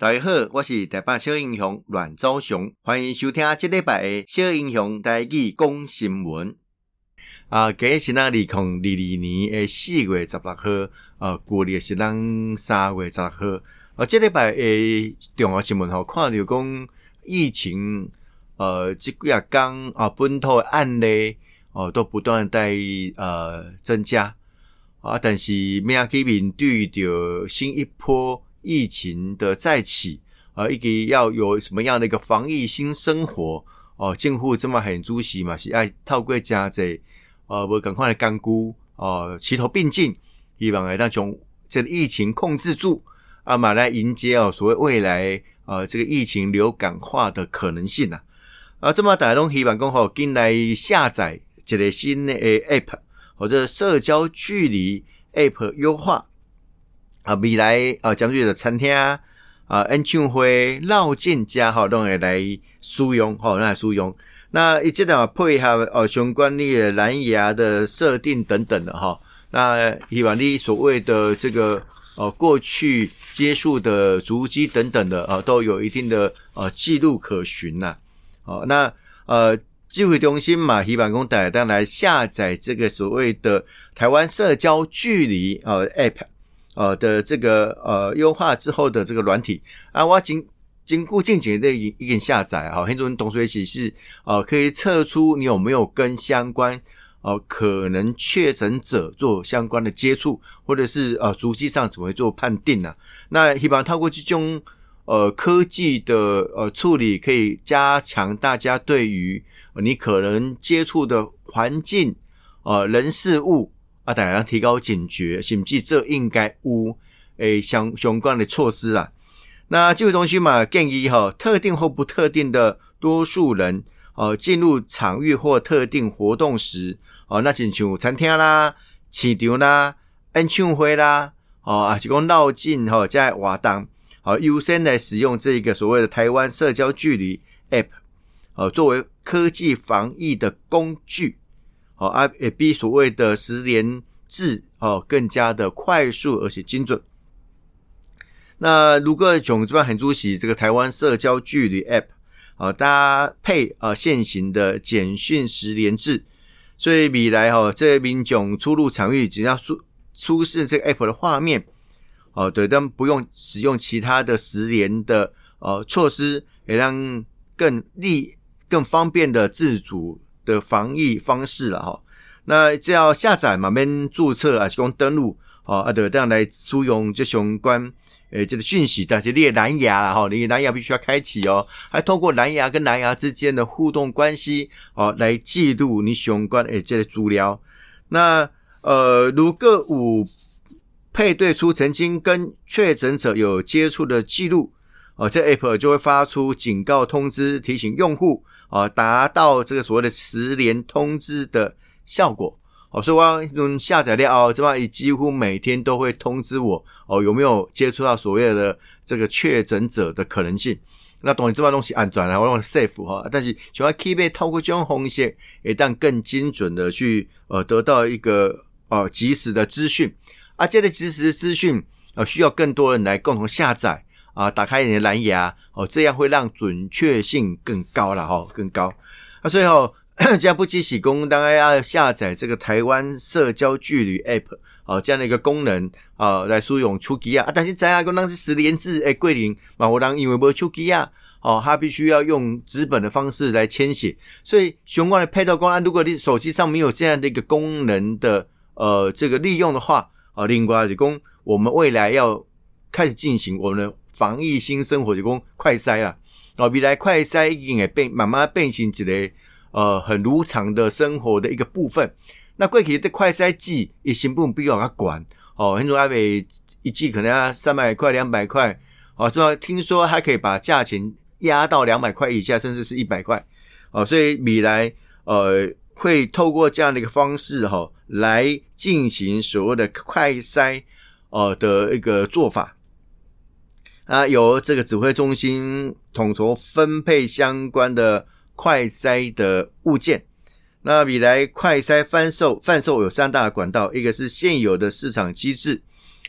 大家好，我是台北小英雄阮昭雄，欢迎收听这礼拜的小英雄台语讲新闻。啊，今日是咱二零二二年的四月十六号，啊，过历是咱三月十六号。啊，这礼拜诶重要新闻吼，看到讲疫情，呃，这几啊讲啊，本土的案例哦、都不断在呃增加啊，但是咩去面对着新一波。疫情的再起，呃，以及要有什么样的一个防疫新生活哦，政府这么很主席嘛，是爱透过加这呃，不赶快来干估哦，齐头并进，希望来让从这个疫情控制住啊嘛，来迎接哦所谓未来呃这个疫情流感化的可能性呐啊，这么大家拢希望讲好进来下载这个新的 app 或者社交距离 app 优化。啊，未来啊，将军的餐厅啊，演唱会、绕境家哈，都会来使用哈，来使用。那一直的配合哦，相关的蓝牙的设定等等的哈。那希望你所谓的这个呃过去接触的足迹等等的啊，都有一定的呃记录可循呐。好，那呃，智慧中心嘛，希望讲大家来下载这个所谓的台湾社交距离呃 App。呃的这个呃优化之后的这个软体啊，我经经过近几年的一个下载哈，很多人同学其实呃可以测出你有没有跟相关呃可能确诊者做相关的接触，或者是呃足迹上怎么做判定呢、那希望透过这种呃科技的呃处理，可以加强大家对于你可能接触的环境呃人事物。啊，大家提高警觉，甚至这应该有诶相相关的措施啦。那这个东西嘛，建议哈，特定或不特定的多数人哦，进入场域或特定活动时哦，那像像餐厅啦、市场啦、演唱会啦，哦啊，是讲绕境哈，在活动好优先来使用这个所谓的台湾社交距离 App，哦，作为科技防疫的工具。哦，啊，也比所谓的十连制哦更加的快速而且精准。那如果从这边很注意这个台湾社交距离 App 啊，搭配啊现行的简讯十连制，所以未来哈，这个民众出入场域只要出出示这个 App 的画面，哦，对，但不用使用其他的十连的呃措施，也让更利更方便的自主。的防疫方式了哈，那只要下载嘛，免注册啊，是讲登录哦，啊，得这样来使用这相关诶这个讯息的，就列蓝牙了哈，你蓝牙必须要开启哦，还通过蓝牙跟蓝牙之间的互动关系哦，来记录你相关诶这个资料。那呃，如果五配对出曾经跟确诊者有接触的记录哦，这 App 就会发出警告通知，提醒用户。啊，达到这个所谓的十连通知的效果。哦，所以我要用下载量哦，这帮几乎每天都会通知我哦，有没有接触到所谓的这个确诊者的可能性。那懂你这帮东西按转来，我用 safe 哈，但是喜欢 keep 透过这种红线，一旦更精准的去呃得到一个呃及时的资讯。啊，这个及时的资讯呃需要更多人来共同下载。啊，打开你的蓝牙哦，这样会让准确性更高了哈，更高。啊，所以哦，这样不计洗工，当然要下载这个台湾社交距离 App 哦，这样的一个功能啊，来使用手机啊。啊，但是在啊，个当是十连制诶，桂林嘛，我当因为没出机啊，哦，他必须要用纸本的方式来签写。所以相关的配套公安，如果你手机上没有这样的一个功能的呃这个利用的话，啊，另外就讲我们未来要开始进行我们的。防疫新生活就讲快筛啦，哦，未来快筛已经会变慢慢变成一个呃很如常的生活的一个部分。那过去的快筛剂也成本比较较贵哦，很多阿美一剂可能要三百块、两百块哦，这听说还可以把价钱压到两百块以下，甚至是一百块哦，所以未来呃会透过这样的一个方式哈、哦、来进行所谓的快筛呃的一个做法。啊，由这个指挥中心统筹分配相关的快筛的物件。那未来快筛贩售贩售有三大管道，一个是现有的市场机制，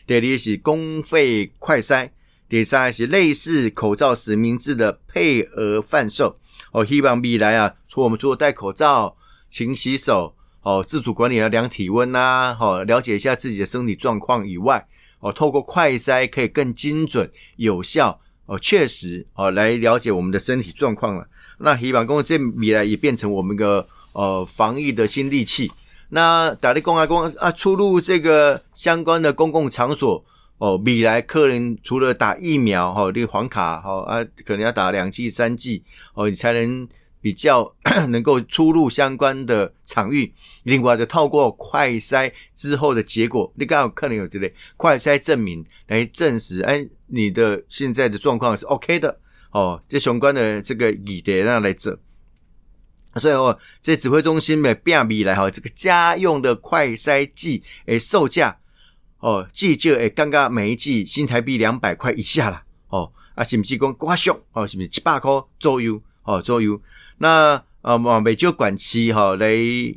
第二是公费快筛，第三是类似口罩实名制的配额贩售。哦，希望未来啊，除我们除了戴口罩、勤洗手、哦，自主管理要量体温呐、啊，哦，了解一下自己的身体状况以外，哦，透过快筛可以更精准、有效、哦，确实哦，来了解我们的身体状况了。那希望公这未来也变成我们个呃防疫的新利器。那打的公啊公啊，出入这个相关的公共场所。哦，未来客人除了打疫苗，哈、哦，这个黄卡，哈、哦、啊，可能要打两剂、三剂，哦，你才能比较 能够出入相关的场域。另外，就透过快筛之后的结果，你刚好可能有这类快筛证明来证实，哎，你的现在的状况是 OK 的，哦，这相关的这个议题让来做。所以哦，这指挥中心的变未来哈，这个家用的快筛剂诶，售价。哦，剂就诶，刚刚每一剂新台币两百块以下啦。哦，啊，是不是讲挂上？哦，是不是七百块左右？哦，左右。那呃，每就管期哈，来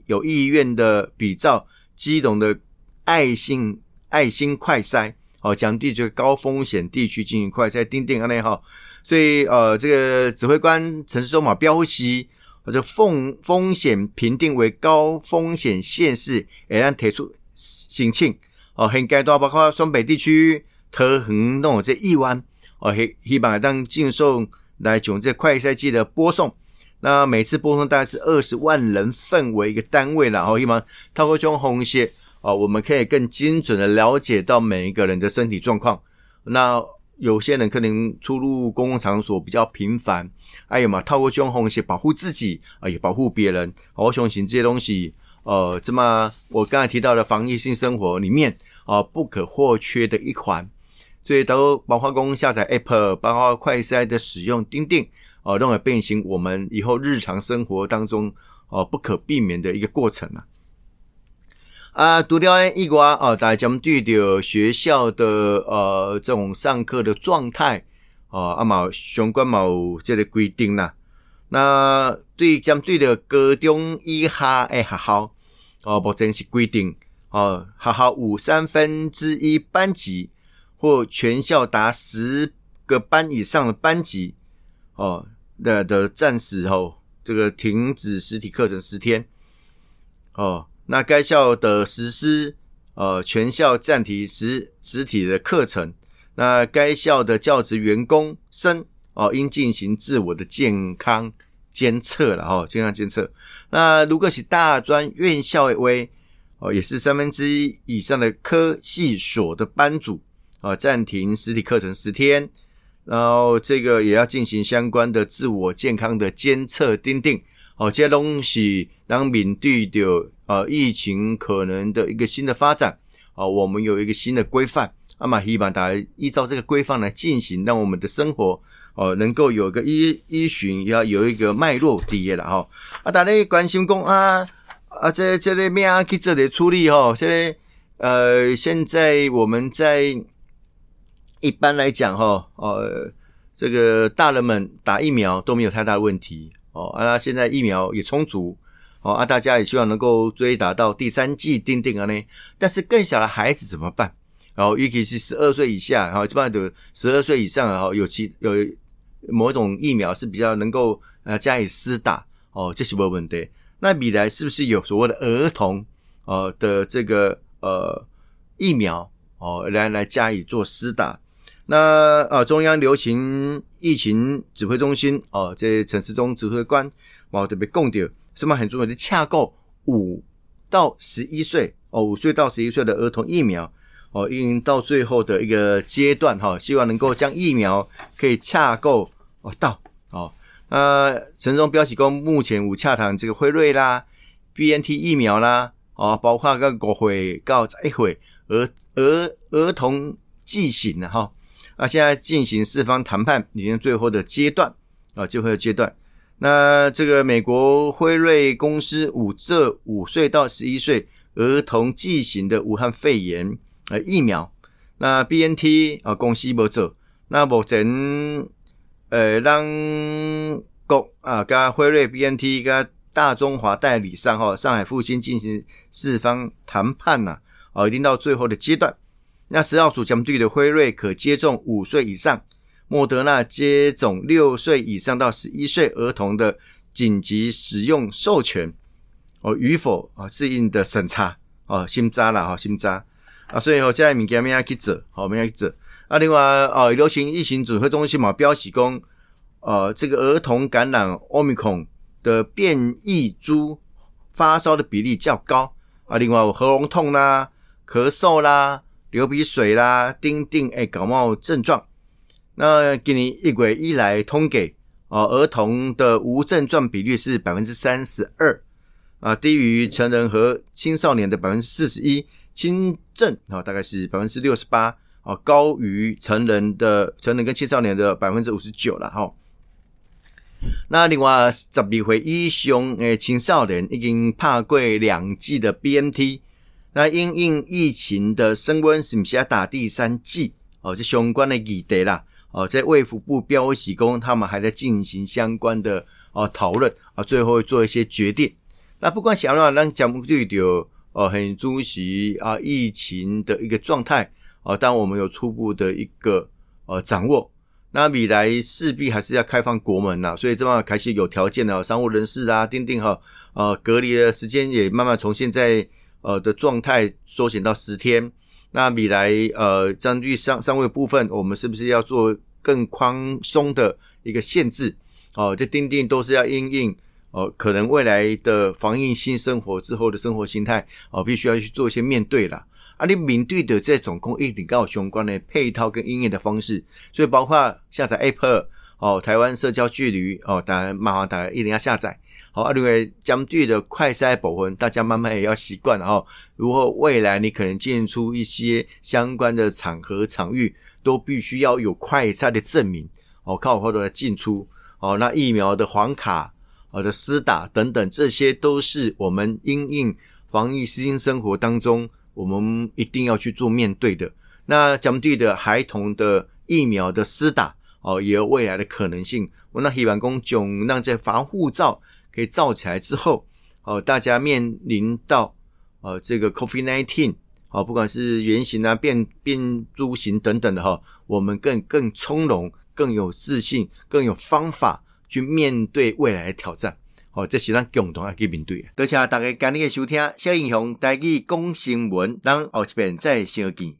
有意愿的比照基隆的爱心爱心快筛，哦，降低这个高风险地区进行快筛，钉钉安内哈。所以呃，这个指挥官陈世忠嘛标示，或者风风险评定为高风险县市，也让提出申请。哦，现阶段包括双北地区、桃园弄这一湾哦，希希望当进送来从这快筛机的播送，那每次播送大概是二十万人份为一个单位，然后希望透过这种红线哦，我们可以更精准的了解到每一个人的身体状况。那有些人可能出入公共场所比较频繁，还有嘛，透过这种红线保护自己啊，也保护别人。我相信这些东西。呃，这么我刚才提到的防疫性生活里面啊、不可或缺的一环，所以都包括公下载 App，包括快筛的使用，钉钉啊，都会变形我们以后日常生活当中哦、不可避免的一个过程啊。啊，除了呢以外啊，大家将对着学校的呃这种上课的状态啊，啊嘛相关嘛有这个规定啦。那对针对着高中以下的学校。哦，目前是规定，哦，学校五三分之一班级或全校达十个班以上的班级，哦，的的暂时哦，这个停止实体课程十天，哦，那该校的实施，呃，全校暂停实实体的课程，那该校的教职员工生，哦，应进行自我的健康监测了，哦，健康监测。那如果是大专院校为，哦，也是三分之一以上的科系所的班组啊，暂停实体课程十天，然后这个也要进行相关的自我健康的监测订定。哦，这些东西当面对的呃疫情可能的一个新的发展啊，我们有一个新的规范，那么希望大家依照这个规范来进行，让我们的生活。哦，能够有个依依循，要有一个脉络底下了哈。啊，大家关心讲啊啊，这这里咩啊去这里处理哈？这类呃，现在我们在一般来讲哈，呃，这个大人们打疫苗都没有太大的问题哦。啊，现在疫苗也充足哦，啊，大家也希望能够追打到第三剂定定啊呢。但是更小的孩子怎么办？然后尤其是十二岁以下，然后基本上都十二岁以上，然后有其有。某种疫苗是比较能够呃加以施打哦，这是没问题。那未来是不是有所谓的儿童呃的这个呃疫苗哦来来加以做施打？那呃中央流行疫情指挥中心哦，这陈时中指挥官哦特别讲到，什么很重要的洽购五到十一岁哦，五岁到十一岁的儿童疫苗。哦，应到最后的一个阶段哈，希望能够将疫苗可以洽购哦到哦。那陈时中标示说，目前有洽谈这个辉瑞啦、BNT 疫苗啦，哦，包括个国会告一会儿儿儿童剂型的哈。啊，现在进行四方谈判，已经最后的阶段啊，最后的阶段。那这个美国辉瑞公司五这五岁到十一岁儿童剂型的武汉肺炎。呃，疫苗，那 BNT 啊，公司无做，那目前呃，让国啊，跟辉瑞 BNT 跟大中华代理商哈，上海复星进行四方谈判呐，哦，已经到最后的阶段。那食药署将对的辉瑞可接种五岁以上，莫德纳接种六岁以上到十一岁儿童的紧急使用授权哦，与否啊适应的审查哦，心扎了哈，心扎啊，所以哦，这物件没要去做，好，没要去做啊。另外哦，流行疫情指挥中心嘛标示讲，呃，这个儿童感染奥密克戎的变异株发烧的比例较高啊。另外喉咙痛啦、咳嗽啦、流鼻水啦、丁丁诶感冒症状。那今年一月以来通给哦，儿童的无症状比率是百分之三十二啊，低于成人和青少年的百分之四十一，轻症啊大概是百分之六十八啊，高于成人的成人跟青少年的百分之五十九了哈。那另外十二岁以上诶青少年已经怕过两剂的 BNT，那因应疫情的升温，是不是要打第三剂？哦，这相关的议题啦，哦，在卫福部标示工，他们还在进行相关的哦讨论啊，最后做一些决定。那不管想要让讲对的哦，很注意啊疫情的一个状态哦，当我们有初步的一个呃掌握。那未来势必还是要开放国门呐，所以这么开始有条件的商务人士啊，订定哈，呃，隔离的时间也慢慢从现在呃的状态缩减到十天。那未来呃，针对上上位部分，我们是不是要做更宽松的一个限制？哦，这订定都是要因应哦，可能未来的防疫新生活之后的生活形态哦，必须要去做一些面对了。啊，你面对的这种公益定告相关的配套跟应用的方式，所以包括下载 App 哦，台湾社交距离哦，当然麻烦大家一定要下载。好，啊，另外针对的快筛部分，大家慢慢也要习惯哈。如果未来你可能进出一些相关的场合场域，都必须要有快筛的证明哦，靠后头的进出哦。那疫苗的黄卡哦的施打等等，这些都是我们因应防疫新生活当中。我们一定要去做面对的。那针对的孩童的疫苗的施打哦，也有未来的可能性。我那希望公囧让这防护罩可以造起来之后，哦，大家面临到呃这个 COVID-19 哦，不管是原型啊、变变株型等等的哈，我们更更从容、更有自信、更有方法去面对未来的挑战。哦，这是咱共同要去面对的。多谢大家今日的收听，小英雄带去讲新闻，咱后一遍再相见。